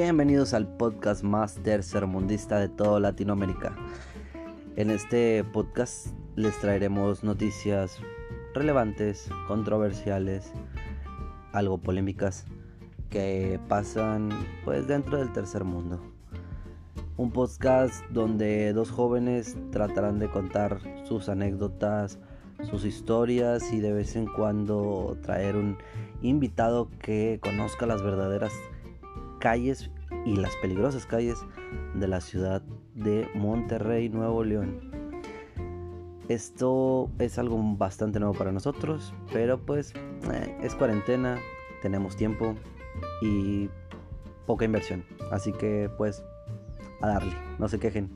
Bienvenidos al podcast más tercermundista de toda Latinoamérica. En este podcast les traeremos noticias relevantes, controversiales, algo polémicas que pasan pues dentro del tercer mundo. Un podcast donde dos jóvenes tratarán de contar sus anécdotas, sus historias y de vez en cuando traer un invitado que conozca las verdaderas calles y las peligrosas calles de la ciudad de Monterrey, Nuevo León. Esto es algo bastante nuevo para nosotros, pero pues eh, es cuarentena, tenemos tiempo y poca inversión. Así que pues a darle, no se quejen.